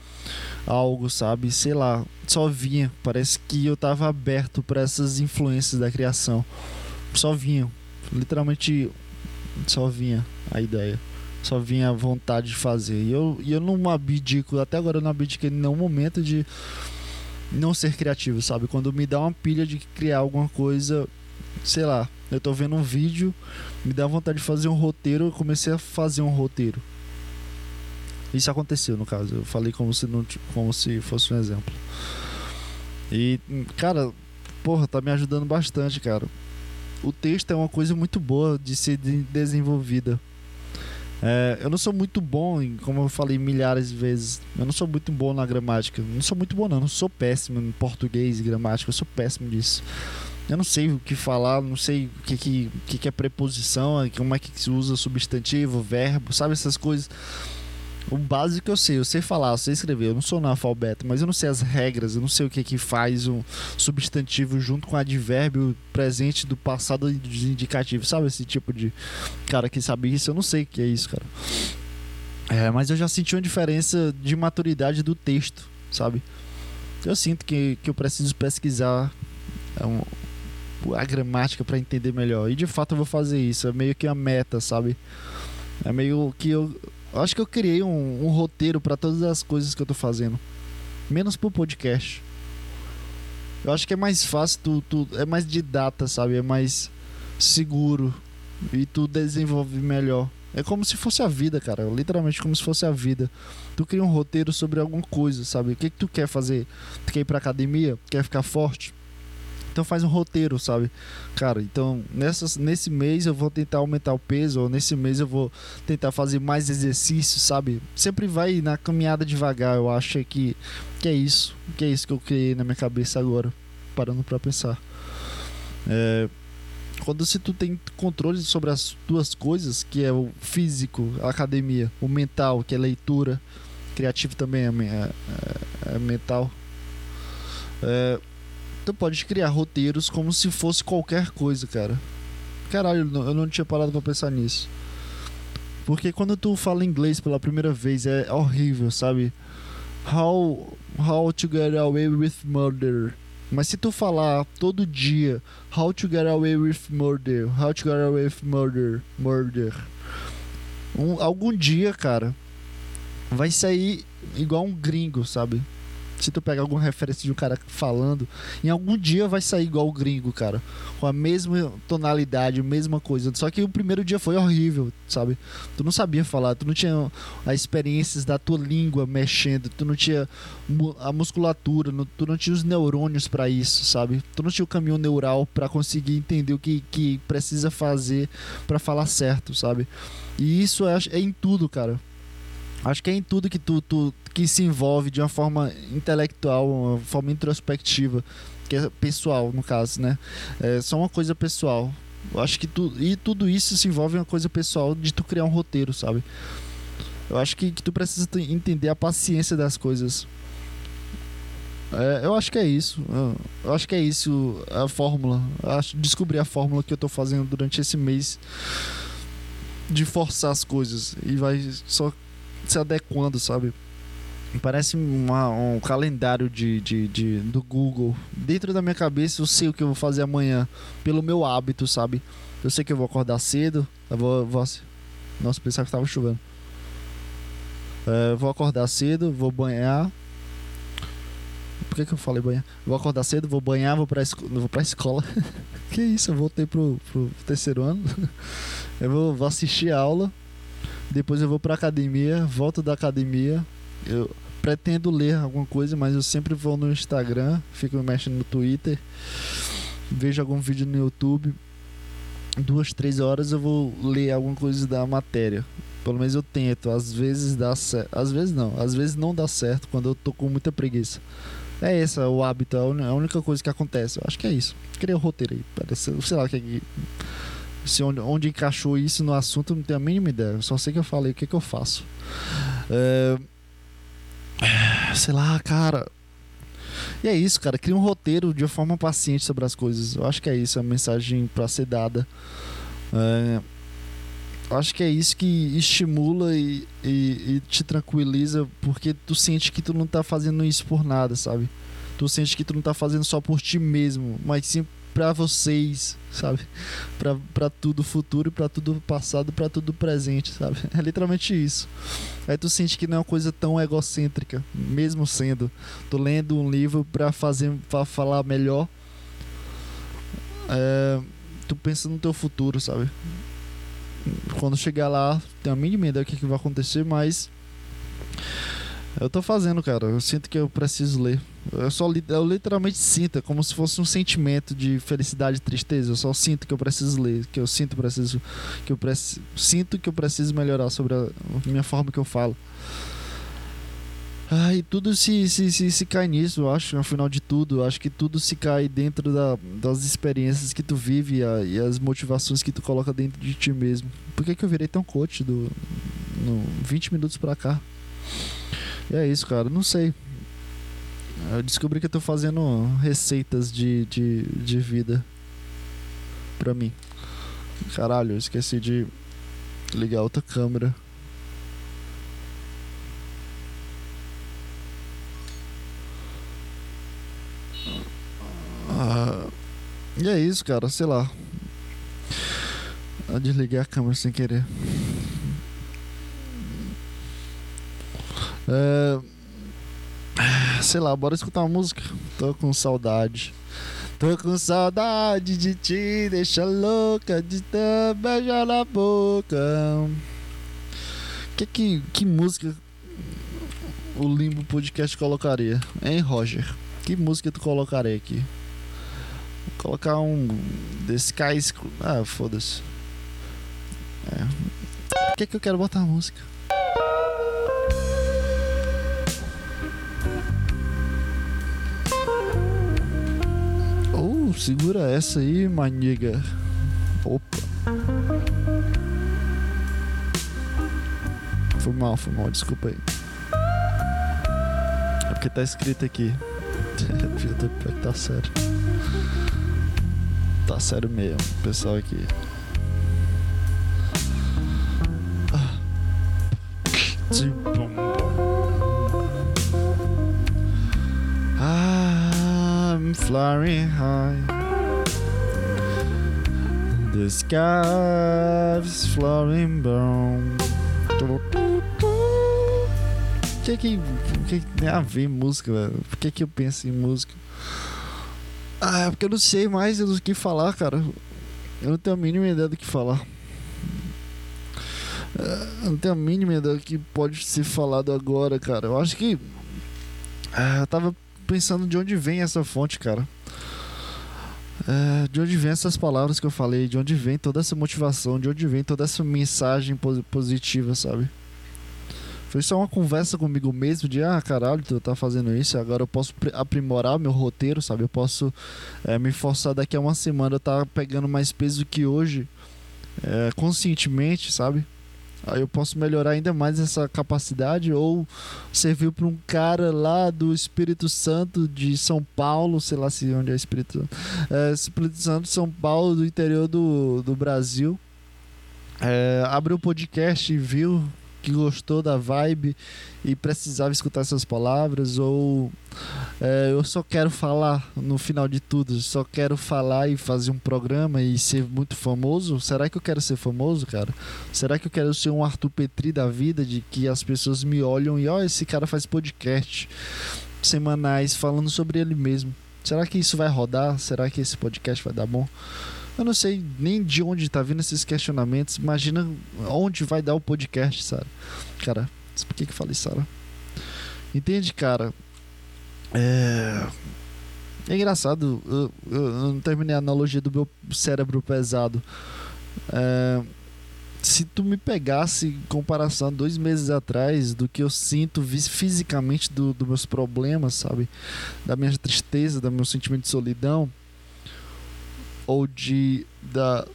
algo, sabe? Sei lá, só vinha. Parece que eu tava aberto para essas influências da criação. Só vinha. Literalmente só vinha a ideia. Só vinha a vontade de fazer. E eu, eu não abdico, até agora eu não abdiquei em nenhum momento de não ser criativo, sabe? Quando me dá uma pilha de criar alguma coisa, sei lá, eu tô vendo um vídeo, me dá vontade de fazer um roteiro, eu comecei a fazer um roteiro. Isso aconteceu no caso, eu falei como se não como se fosse um exemplo. E cara, porra, tá me ajudando bastante, cara. O texto é uma coisa muito boa de ser desenvolvida. É, eu não sou muito bom, em, como eu falei milhares de vezes, eu não sou muito bom na gramática. Não sou muito bom, não. Eu sou péssimo em português e gramática. Eu sou péssimo disso. Eu não sei o que falar, não sei o que, que, que é preposição, como é que se usa substantivo, verbo, sabe essas coisas. O básico eu sei, eu sei falar, eu sei escrever, eu não sou analfabeto, mas eu não sei as regras, eu não sei o que que faz um substantivo junto com advérbio presente do passado de indicativo, sabe esse tipo de cara que sabe isso, eu não sei o que é isso, cara. É, mas eu já senti uma diferença de maturidade do texto, sabe? Eu sinto que, que eu preciso pesquisar é um, a gramática para entender melhor. E de fato eu vou fazer isso, é meio que a meta, sabe? É meio que eu eu acho que eu criei um, um roteiro para todas as coisas que eu tô fazendo. Menos pro podcast. Eu acho que é mais fácil, tu, tu, é mais de data, sabe? É mais seguro. E tu desenvolve melhor. É como se fosse a vida, cara. Literalmente como se fosse a vida. Tu cria um roteiro sobre alguma coisa, sabe? O que, que tu quer fazer? Tu quer ir pra academia? Quer ficar forte? Então faz um roteiro, sabe? Cara, então nessas, nesse mês eu vou tentar aumentar o peso, ou nesse mês eu vou tentar fazer mais exercício, sabe? Sempre vai na caminhada devagar, eu acho que, que é isso. Que é isso que eu criei na minha cabeça agora, parando para pensar. É, quando se tu tem controle sobre as duas coisas, que é o físico, a academia, o mental, que é leitura, criativo também é, é, é, é mental. É, tu pode criar roteiros como se fosse qualquer coisa, cara. Caralho, eu não tinha parado pra pensar nisso. Porque quando tu fala inglês pela primeira vez é horrível, sabe? How, how to get away with murder. Mas se tu falar todo dia How to get away with murder, how to get away with murder, murder. Um, algum dia, cara, vai sair igual um gringo, sabe? Se tu pegar alguma referência de um cara falando, em algum dia vai sair igual o gringo, cara. Com a mesma tonalidade, a mesma coisa. Só que o primeiro dia foi horrível, sabe? Tu não sabia falar, tu não tinha as experiências da tua língua mexendo, tu não tinha a musculatura, tu não tinha os neurônios para isso, sabe? Tu não tinha o caminho neural para conseguir entender o que, que precisa fazer para falar certo, sabe? E isso é, é em tudo, cara. Acho que é em tudo que tu, tu que se envolve de uma forma intelectual, uma forma introspectiva, que é pessoal, no caso, né? É só uma coisa pessoal. Eu acho que tu, e tudo isso se envolve uma coisa pessoal de tu criar um roteiro, sabe? Eu acho que, que tu precisa entender a paciência das coisas. É, eu acho que é isso. Eu acho que é isso a fórmula. Acho descobrir a fórmula que eu tô fazendo durante esse mês de forçar as coisas e vai só se adequando, sabe? Parece uma, um calendário de, de, de, do Google. Dentro da minha cabeça eu sei o que eu vou fazer amanhã. Pelo meu hábito, sabe? Eu sei que eu vou acordar cedo. Eu vou. vou nossa, pensava que tava chovendo. É, vou acordar cedo, vou banhar. Por que, que eu falei banhar? Vou acordar cedo, vou banhar, vou pra, esco vou pra escola. que isso, eu voltei pro, pro terceiro ano. eu vou, vou assistir a aula. Depois eu vou pra academia, volto da academia. Eu, pretendo ler alguma coisa, mas eu sempre vou no Instagram, fico mexendo no Twitter, vejo algum vídeo no YouTube. Duas, três horas eu vou ler alguma coisa da matéria. Pelo menos eu tento. Às vezes dá certo. Às vezes não. Às vezes não dá certo quando eu tô com muita preguiça. É esse o hábito, é a única coisa que acontece. Eu acho que é isso. Criei o roteiro aí. Parece, sei lá que se onde, onde encaixou isso no assunto, eu não tenho a mínima ideia. Eu só sei que eu falei o que, que eu faço. É, sei lá, cara. E é isso, cara. Cria um roteiro de forma paciente sobre as coisas. Eu acho que é isso, é a mensagem para ser dada. É, acho que é isso que estimula e, e, e, te tranquiliza, porque tu sente que tu não tá fazendo isso por nada, sabe? Tu sente que tu não tá fazendo só por ti mesmo, mas sim para vocês, sabe? Para tudo futuro, para tudo passado, para tudo presente, sabe? É literalmente isso. Aí tu sente que não é uma coisa tão egocêntrica, mesmo sendo. Tô lendo um livro para fazer para falar melhor. É, tu pensa no teu futuro, sabe? Quando chegar lá, tenho a mínima ideia do que, que vai acontecer, mas eu tô fazendo, cara. Eu sinto que eu preciso ler. Eu só eu literalmente sinto, é como se fosse um sentimento de felicidade e tristeza. Eu só sinto que eu preciso ler, que eu sinto preciso que eu preciso, sinto que eu preciso melhorar sobre a minha forma que eu falo. Ah, e tudo se, se, se, se cai nisso, eu acho, no final de tudo. Eu acho que tudo se cai dentro da, das experiências que tu vive e, a, e, as motivações que tu coloca dentro de ti mesmo. Por que, que eu virei tão coach do, no 20 minutos pra cá? E é isso, cara. Não sei. Eu descobri que eu tô fazendo receitas de, de, de vida pra mim. Caralho, esqueci de ligar outra câmera. Ah, e é isso, cara, sei lá. Eu desliguei a câmera sem querer. É sei lá, bora escutar uma música. Tô com saudade. Tô com saudade de te deixar louca, de te beijar na boca. Que, que, que música o Limbo Podcast colocaria? Hein, Roger? Que música tu colocaria aqui? Vou colocar um. The Sky. Ah, foda-se. É. Por que, que eu quero botar a música? Segura essa aí, maniga. Opa. Foi mal, foi mal, desculpa aí. É porque tá escrito aqui. tá sério. Tá sério mesmo, pessoal aqui. Ah. Flying high. The sky's flying brown. O que que, que tem a ver música, velho? Por que que eu penso em música? Ah, é porque eu não sei mais do que falar, cara. Eu não tenho a mínima ideia do que falar. Eu não tenho a mínima ideia do que pode ser falado agora, cara. Eu acho que. Ah, eu tava pensando de onde vem essa fonte, cara. É, de onde vem essas palavras que eu falei, de onde vem toda essa motivação, de onde vem toda essa mensagem positiva, sabe? Foi só uma conversa comigo mesmo de, ah, caralho, tu tá fazendo isso, agora eu posso aprimorar meu roteiro, sabe? Eu posso é, me forçar daqui a uma semana eu tá pegando mais peso que hoje, é, conscientemente, sabe? Aí eu posso melhorar ainda mais essa capacidade ou servir para um cara lá do Espírito Santo de São Paulo, sei lá se onde é Espírito é, Espírito Santo, São Paulo, do interior do, do Brasil. É, abriu o podcast e viu que gostou da vibe e precisava escutar essas palavras, ou é, eu só quero falar no final de tudo, só quero falar e fazer um programa e ser muito famoso. Será que eu quero ser famoso, cara? Será que eu quero ser um Arthur Petri da vida, de que as pessoas me olham e ó, oh, esse cara faz podcast semanais falando sobre ele mesmo? Será que isso vai rodar? Será que esse podcast vai dar bom? Eu não sei nem de onde tá vindo esses questionamentos. Imagina onde vai dar o podcast, Sara. Cara, por que que falei, Sara? Entende, cara? É... É engraçado, eu, eu, eu, não terminei a analogia do meu cérebro pesado. É, se tu me pegasse em comparação dois meses atrás do que eu sinto fisicamente dos do meus problemas, sabe? Da minha tristeza, do meu sentimento de solidão, ou de da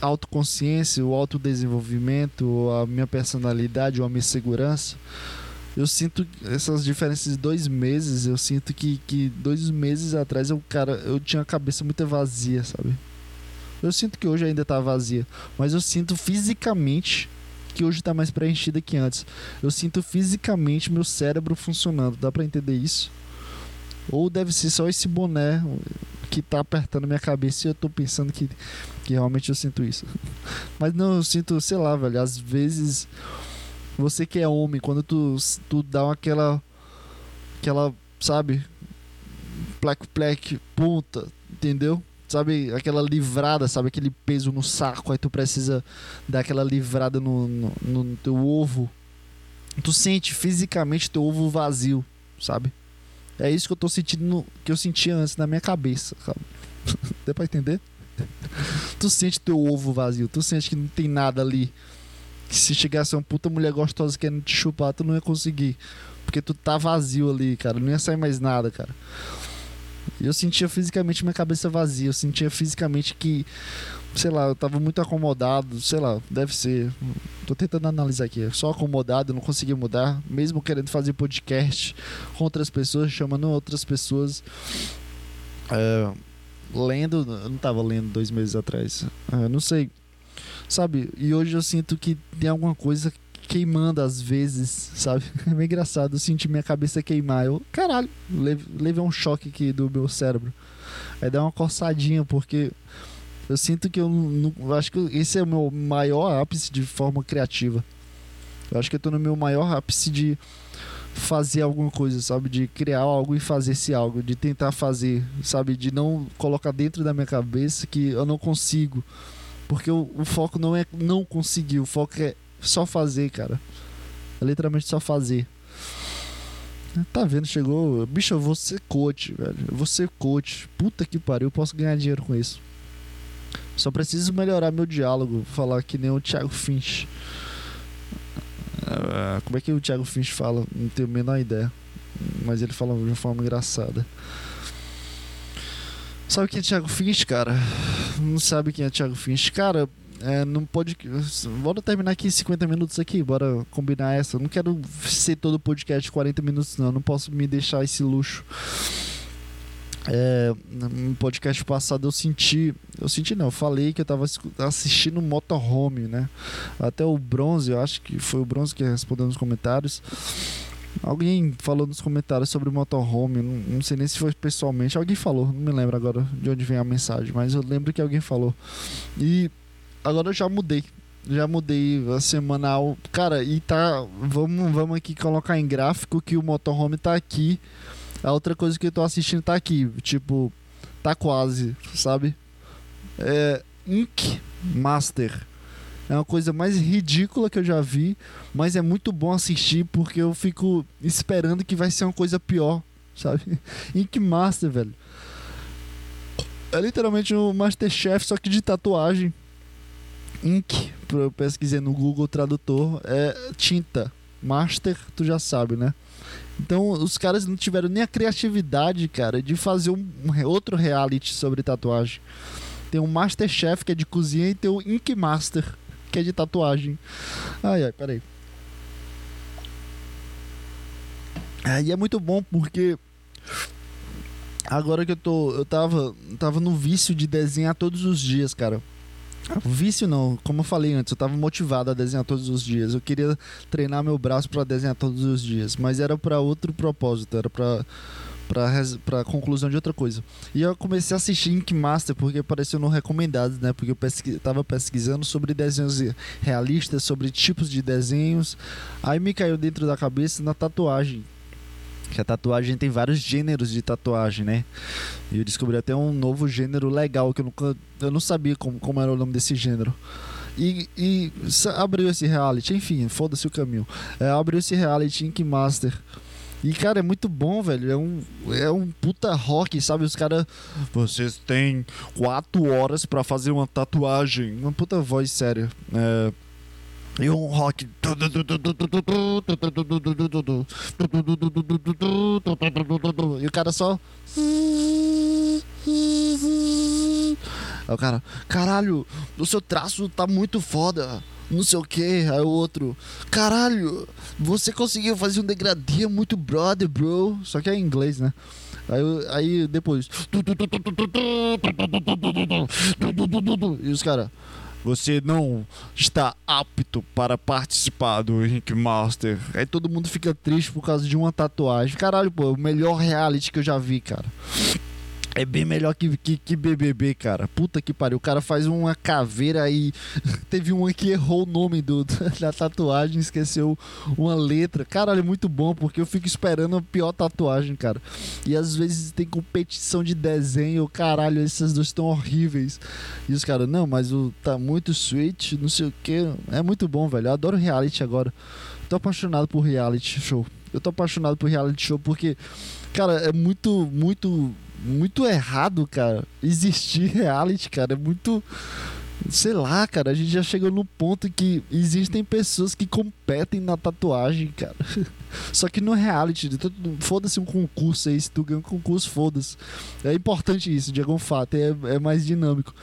autoconsciência, o autodesenvolvimento, a minha personalidade, ou a minha segurança, eu sinto essas diferenças de dois meses. Eu sinto que, que dois meses atrás eu, cara, eu tinha a cabeça muito vazia, sabe? Eu sinto que hoje ainda tá vazia, mas eu sinto fisicamente que hoje tá mais preenchida que antes. Eu sinto fisicamente meu cérebro funcionando. Dá para entender isso? Ou deve ser só esse boné que tá apertando minha cabeça e eu tô pensando que, que realmente eu sinto isso. Mas não, eu sinto, sei lá, velho, às vezes você que é homem, quando tu, tu dá aquela aquela, sabe, plec plec ponta, entendeu? Sabe, aquela livrada, sabe, aquele peso no saco, aí tu precisa dar aquela livrada no, no, no teu ovo. Tu sente fisicamente teu ovo vazio, sabe? É isso que eu tô sentindo, no, que eu sentia antes na minha cabeça, sabe? Deu pra entender? tu sente teu ovo vazio, tu sente que não tem nada ali. Que se chegasse uma puta mulher gostosa querendo te chupar, tu não ia conseguir. Porque tu tá vazio ali, cara. Não ia sair mais nada, cara. Eu sentia fisicamente minha cabeça vazia. Eu sentia fisicamente que sei lá, eu tava muito acomodado, sei lá, deve ser. Tô tentando analisar aqui. Só acomodado, não consegui mudar, mesmo querendo fazer podcast com outras pessoas, chamando outras pessoas. É, lendo, eu não tava lendo dois meses atrás. É, não sei. Sabe? E hoje eu sinto que tem alguma coisa queimando às vezes, sabe? É meio engraçado. Eu senti minha cabeça queimar. Eu, caralho, levei um choque aqui do meu cérebro. Aí dá uma coçadinha, porque eu sinto que eu não. Eu acho que esse é o meu maior ápice de forma criativa. Eu acho que eu tô no meu maior ápice de fazer alguma coisa, sabe? De criar algo e fazer esse algo. De tentar fazer, sabe? De não colocar dentro da minha cabeça que eu não consigo. Porque o, o foco não é não conseguir, o foco é só fazer, cara. É literalmente só fazer. Tá vendo? Chegou. Bicho, eu vou ser coach, velho. Eu vou ser coach. Puta que pariu, eu posso ganhar dinheiro com isso. Só preciso melhorar meu diálogo, falar que nem o Thiago Finch. Uh, como é que o Thiago Finch fala? Não tenho a menor ideia. Mas ele fala de uma forma engraçada. Sabe quem é Thiago Finch, cara? Não sabe quem é Thiago Finch? Cara, é, não pode. Bora terminar aqui 50 minutos aqui, bora combinar essa. Não quero ser todo podcast 40 minutos, não. Não posso me deixar esse luxo. É, no podcast passado eu senti, eu senti não, eu falei que eu tava assistindo Motorhome, né? Até o Bronze, eu acho que foi o Bronze que respondeu nos comentários. Alguém falou nos comentários sobre Motorhome, não, não sei nem se foi pessoalmente, alguém falou, não me lembro agora de onde vem a mensagem, mas eu lembro que alguém falou. E agora eu já mudei, já mudei a semanal. Cara, e tá. Vamos, vamos aqui colocar em gráfico que o motorhome tá aqui a outra coisa que eu tô assistindo tá aqui, tipo, tá quase, sabe? É Ink Master. É uma coisa mais ridícula que eu já vi, mas é muito bom assistir porque eu fico esperando que vai ser uma coisa pior, sabe? Ink Master, velho. É literalmente um Masterchef, só que de tatuagem. Ink, eu pesquisei no Google Tradutor, é tinta, Master, tu já sabe, né? Então, os caras não tiveram nem a criatividade, cara, de fazer um, um outro reality sobre tatuagem. Tem o Masterchef, que é de cozinha, e tem o Ink Master, que é de tatuagem. Ai, ai, peraí. Aí é muito bom porque agora que eu tô, eu tava, tava no vício de desenhar todos os dias, cara. Vício não, como eu falei antes, eu tava motivado a desenhar todos os dias. Eu queria treinar meu braço para desenhar todos os dias, mas era para outro propósito, era para para conclusão de outra coisa. E eu comecei a assistir Ink Master porque apareceu no recomendados, né? Porque eu pesqui tava pesquisando sobre desenhos realistas, sobre tipos de desenhos. Aí me caiu dentro da cabeça na tatuagem, que a tatuagem tem vários gêneros de tatuagem, né? E eu descobri até um novo gênero legal que eu nunca eu não sabia como, como era o nome desse gênero. E, e abriu esse reality, enfim, foda-se o caminho. É, abriu esse reality Ink Master. E, cara, é muito bom, velho. É um, é um puta rock, sabe? Os caras. Vocês têm quatro horas para fazer uma tatuagem. Uma puta voz séria. É, e um rock. E o cara só. Aí o cara, caralho, o seu traço tá muito foda. Não sei o que, aí o outro, caralho, você conseguiu fazer um degradê muito brother, bro. Só que é em inglês, né? Aí, aí depois. E os caras. Você não está apto para participar do Ink Master. Aí todo mundo fica triste por causa de uma tatuagem. Caralho, pô, o melhor reality que eu já vi, cara. É bem melhor que, que, que, BBB, cara. Puta que pariu. O cara faz uma caveira e teve uma que errou o nome do, da tatuagem, esqueceu uma letra. Caralho, é muito bom porque eu fico esperando a pior tatuagem, cara. E às vezes tem competição de desenho. Caralho, essas duas estão horríveis. E os caras, não, mas o tá muito sweet, não sei o que. É muito bom, velho. Eu adoro reality agora. Tô apaixonado por reality show. Eu tô apaixonado por reality show porque, cara, é muito, muito muito errado, cara. Existir reality, cara, é muito. Sei lá, cara, a gente já chegou no ponto que existem pessoas que competem na tatuagem, cara. Só que no reality, foda-se um concurso aí, se tu ganha um concurso, foda-se. É importante isso, de algum fato, é, é mais dinâmico.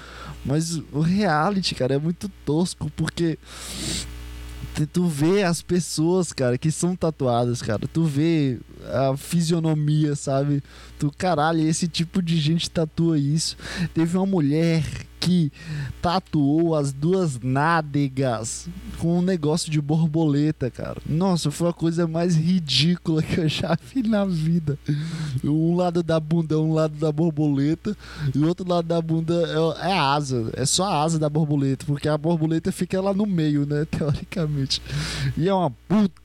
Mas o reality, cara, é muito tosco, porque tu vê as pessoas, cara, que são tatuadas, cara. Tu vê a fisionomia, sabe? Tu, caralho, esse tipo de gente tatua isso. Teve uma mulher que tatuou as duas nádegas com um negócio de borboleta, cara. Nossa, foi a coisa mais ridícula que eu já vi na vida. Um lado da bunda é um lado da borboleta e o outro lado da bunda é, é a asa. É só a asa da borboleta, porque a borboleta fica lá no meio, né? Teoricamente. E é uma puta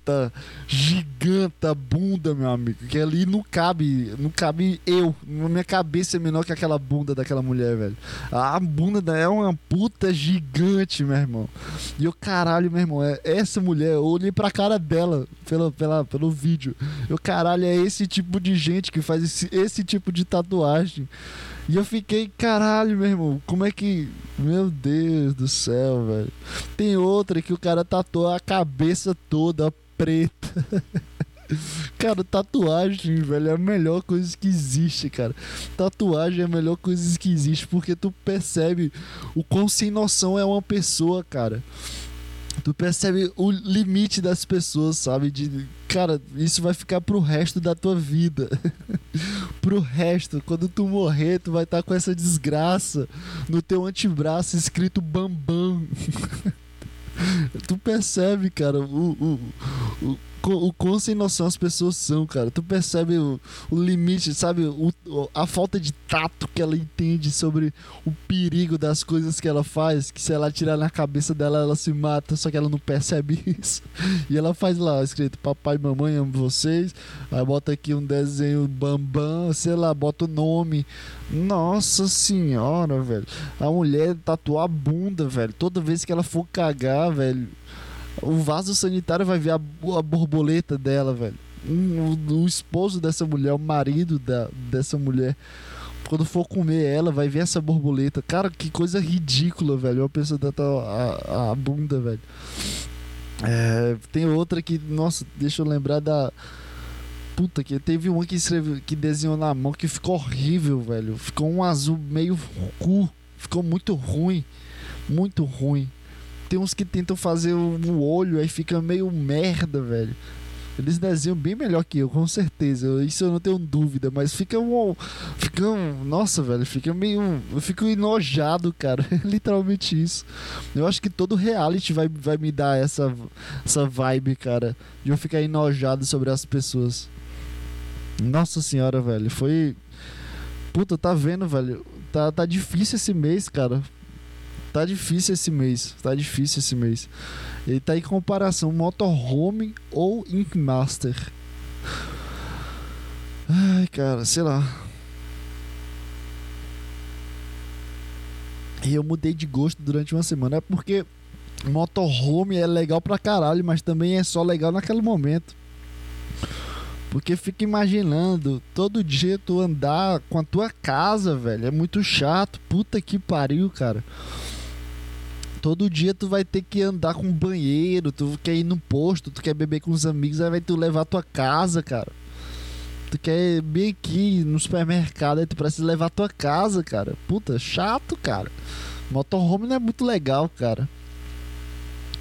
giganta bunda, meu amigo. Que ali não cabe, não cabe eu. Minha cabeça é menor que aquela bunda daquela mulher, velho. A bunda é uma puta gigante, meu irmão. E o caralho, meu irmão, é essa mulher, eu olhei pra cara dela pela, pela, pelo vídeo. Eu, caralho, é esse tipo de gente que faz esse, esse tipo de tatuagem. E eu fiquei, caralho, meu irmão, como é que. Meu Deus do céu, velho. Tem outra que o cara tatuou a cabeça toda preta. Cara, tatuagem, velho, é a melhor coisa que existe, cara. Tatuagem é a melhor coisa que existe porque tu percebe o quão sem noção é uma pessoa, cara. Tu percebe o limite das pessoas, sabe? De, cara, isso vai ficar pro resto da tua vida. pro resto, quando tu morrer, tu vai estar tá com essa desgraça no teu antebraço escrito Bambam. tu percebe, cara, o, o, o quão sem noção as pessoas são, cara. Tu percebe o, o limite, sabe? O, a falta de tato que ela entende sobre o perigo das coisas que ela faz. Que se ela tirar na cabeça dela, ela se mata, só que ela não percebe isso. E ela faz lá, escrito papai e mamãe amo vocês. Aí bota aqui um desenho bambam, sei lá, bota o nome. Nossa senhora, velho. A mulher tatuar a bunda, velho. Toda vez que ela for cagar, velho o vaso sanitário vai ver a, a borboleta dela, velho. Um, o, o, esposo dessa mulher, o marido da, dessa mulher, quando for comer ela, vai ver essa borboleta. Cara, que coisa ridícula, velho. Uma pessoa tatuar a, a bunda, velho. É, tem outra que, nossa, deixa eu lembrar da. Puta, que teve uma que escreveu, que desenhou na mão que ficou horrível, velho. Ficou um azul meio cu. Ficou muito ruim. Muito ruim. Tem uns que tentam fazer o olho, aí fica meio merda, velho. Eles desenham bem melhor que eu, com certeza. Isso eu não tenho dúvida, mas fica um. Fica um. Nossa, velho, fica meio. Eu fico enojado, cara. Literalmente isso. Eu acho que todo reality vai, vai me dar essa, essa vibe, cara. De eu ficar enojado sobre as pessoas. Nossa senhora, velho. Foi. Puta, tá vendo, velho? Tá, tá difícil esse mês, cara. Tá difícil esse mês. Tá difícil esse mês. Ele tá em comparação motorhome ou Ink Master. Ai, cara, sei lá. E eu mudei de gosto durante uma semana. É porque motorhome é legal pra caralho, mas também é só legal naquele momento. Porque fica imaginando todo dia tu andar com a tua casa, velho. É muito chato. Puta que pariu, cara todo dia tu vai ter que andar com banheiro, tu quer ir no posto, tu quer beber com os amigos, aí vai tu levar a tua casa, cara. Tu quer bem aqui no supermercado, aí tu precisa levar a tua casa, cara. Puta, chato, cara. Motorhome não é muito legal, cara.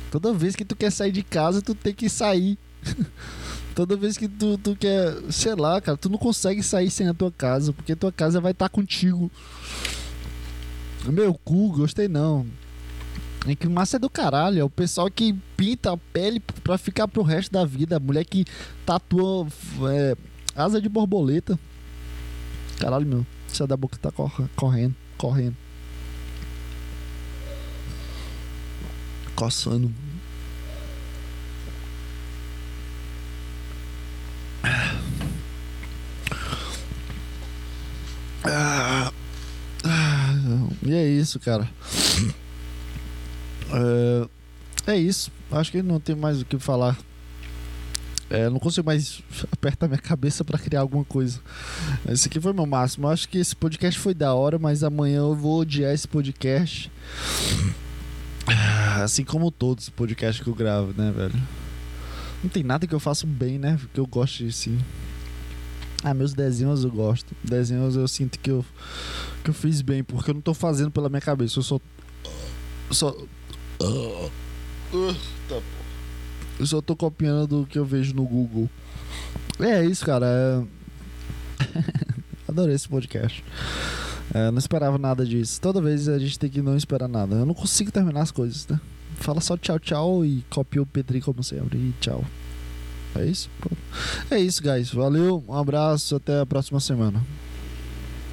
Toda vez que tu quer sair de casa, tu tem que sair. Toda vez que tu, tu quer, sei lá, cara, tu não consegue sair sem a tua casa, porque tua casa vai estar tá contigo. Meu cu, gostei não. É que massa é do caralho. É o pessoal que pinta a pele pra ficar pro resto da vida. A mulher que tatua é, asa de borboleta. Caralho, meu. Isso da boca tá correndo, correndo. Coçando. Ah, ah, e é isso, cara. É, é isso. Acho que não tem mais o que falar. É, não consigo mais apertar minha cabeça para criar alguma coisa. Esse aqui foi meu máximo. Acho que esse podcast foi da hora, mas amanhã eu vou odiar esse podcast. Assim como todos os podcasts que eu gravo, né, velho? Não tem nada que eu faço bem, né? Que eu gosto de. Ah, meus desenhos eu gosto. Desenhos eu sinto que eu, que eu fiz bem, porque eu não tô fazendo pela minha cabeça. Eu só. Só Eu só tô copiando do que eu vejo no Google. É isso, cara. É... Adorei esse podcast. É, não esperava nada disso. Toda vez a gente tem que não esperar nada. Eu não consigo terminar as coisas, né? Fala só tchau, tchau e copia o Petri como sempre. E tchau. É isso? É isso, guys. Valeu, um abraço, até a próxima semana.